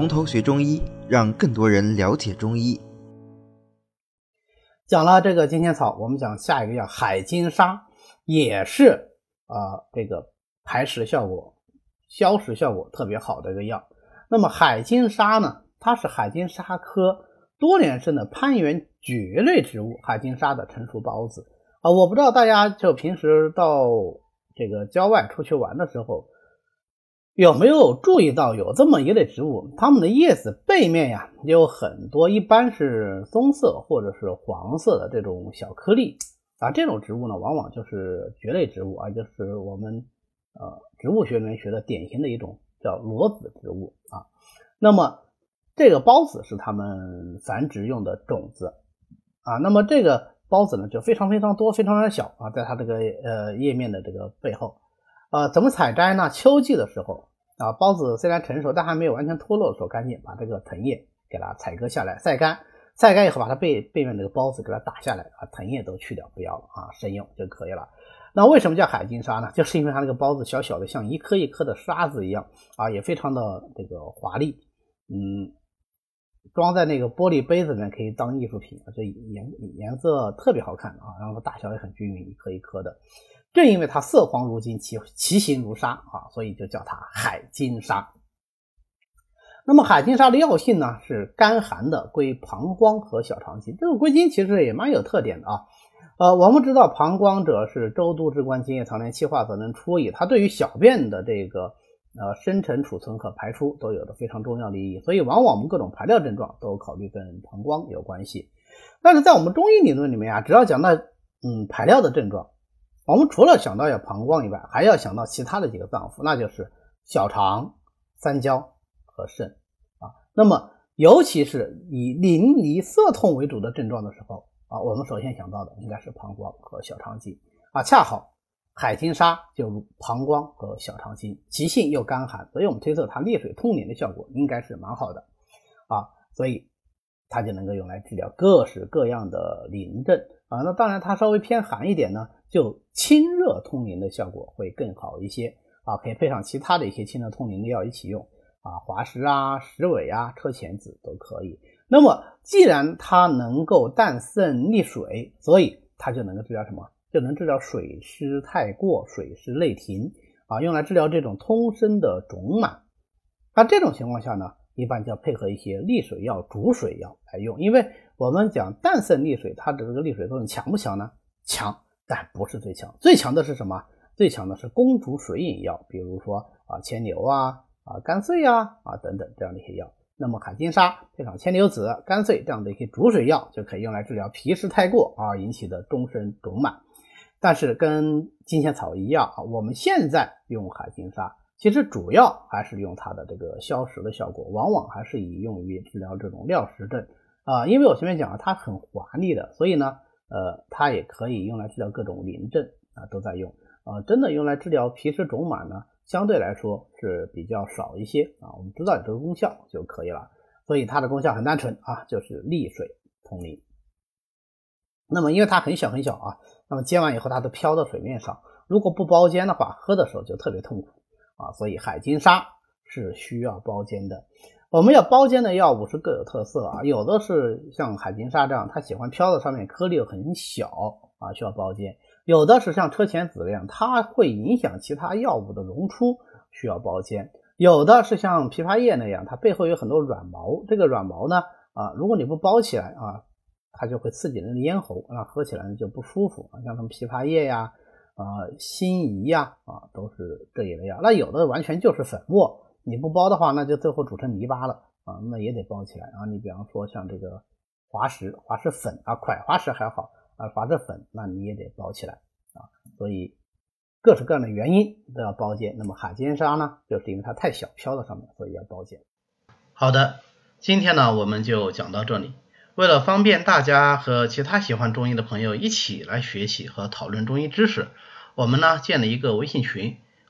从头学中医，让更多人了解中医。讲了这个金钱草，我们讲下一个叫海金沙，也是啊这个排石效果、消食效果特别好的一个药。那么海金沙呢，它是海金沙科多年生的攀援蕨类植物海金沙的成熟孢子啊。我不知道大家就平时到这个郊外出去玩的时候。有没有注意到有这么一类植物，它们的叶子背面呀有很多，一般是棕色或者是黄色的这种小颗粒啊。这种植物呢，往往就是蕨类植物啊，就是我们呃植物学里面学的典型的一种叫裸子植物啊。那么这个孢子是它们繁殖用的种子啊。那么这个孢子呢就非常非常多，非常非常小啊，在它这个呃叶面的这个背后，呃，怎么采摘呢？秋季的时候。啊，孢子虽然成熟，但还没有完全脱落的时候，赶紧把这个藤叶给它采割下来，晒干，晒干以后把它背背面这个孢子给它打下来，啊，藤叶都去掉，不要了啊，生用就可以了。那为什么叫海金沙呢？就是因为它那个孢子小小的，像一颗一颗的沙子一样啊，也非常的这个华丽，嗯，装在那个玻璃杯子里面可以当艺术品，这颜颜色特别好看啊，然后大小也很均匀，一颗一颗的。正因为它色黄如金，其其形如沙啊，所以就叫它海金沙。那么海金沙的药性呢，是甘寒的，归膀胱和小肠经。这个归经其实也蛮有特点的啊。呃，我们知道膀胱者是周都之官，津液藏连，气化则能出矣。它对于小便的这个呃生成、储存和排出都有着非常重要的意义。所以往往我们各种排尿症状都考虑跟膀胱有关系。但是在我们中医理论里面啊，只要讲到嗯排尿的症状。我们除了想到要膀胱以外，还要想到其他的几个脏腑，那就是小肠、三焦和肾啊。那么，尤其是以淋漓涩痛为主的症状的时候啊，我们首先想到的应该是膀胱和小肠经啊。恰好海金沙就如膀胱和小肠经，其性又干寒，所以我们推测它利水通淋的效果应该是蛮好的啊。所以它就能够用来治疗各式各样的淋症啊。那当然，它稍微偏寒一点呢。就清热通淋的效果会更好一些啊，可以配上其他的一些清热通淋的药一起用啊，滑石啊、石韦啊、车前子都可以。那么既然它能够淡渗利水，所以它就能够治疗什么？就能治疗水湿太过、水湿内停啊，用来治疗这种通身的肿满。那这种情况下呢，一般就要配合一些利水药、逐水药来用，因为我们讲淡渗利水，它的这个利水作用强不强呢？强。但不是最强，最强的是什么？最强的是攻逐水饮药，比如说啊牵牛啊啊甘穗呀啊等等这样的一些药。那么海金沙配上牵牛子、甘穗这样的一些逐水药，就可以用来治疗脾湿太过啊引起的终身肿满。但是跟金钱草一样啊，我们现在用海金沙，其实主要还是用它的这个消食的效果，往往还是以用于治疗这种尿实症啊。因为我前面讲了，它很华丽的，所以呢。呃，它也可以用来治疗各种淋症啊，都在用啊。真的用来治疗皮湿肿满呢，相对来说是比较少一些啊。我们知道有这个功效就可以了。所以它的功效很单纯啊，就是利水通淋。那么因为它很小很小啊，那么煎完以后它都飘到水面上，如果不包煎的话，喝的时候就特别痛苦啊。所以海金沙是需要包煎的。我们要包煎的药物是各有特色啊，有的是像海金沙这样，它喜欢飘在上面，颗粒很小啊，需要包煎；有的是像车前子这样，它会影响其他药物的溶出，需要包煎；有的是像枇杷叶那样，它背后有很多软毛，这个软毛呢啊，如果你不包起来啊，它就会刺激人的咽喉，啊，喝起来呢就不舒服啊。像什么枇杷叶呀、啊辛夷呀啊，都是这一类药。那有的完全就是粉末。你不包的话，那就最后煮成泥巴了啊，那也得包起来啊。你比方说像这个滑石、滑石粉啊，块滑石还好啊，滑石粉那你也得包起来啊。所以各式各样的原因都要包煎。那么海金沙呢，就是因为它太小，飘在上面，所以要包煎。好的，今天呢我们就讲到这里。为了方便大家和其他喜欢中医的朋友一起来学习和讨论中医知识，我们呢建了一个微信群。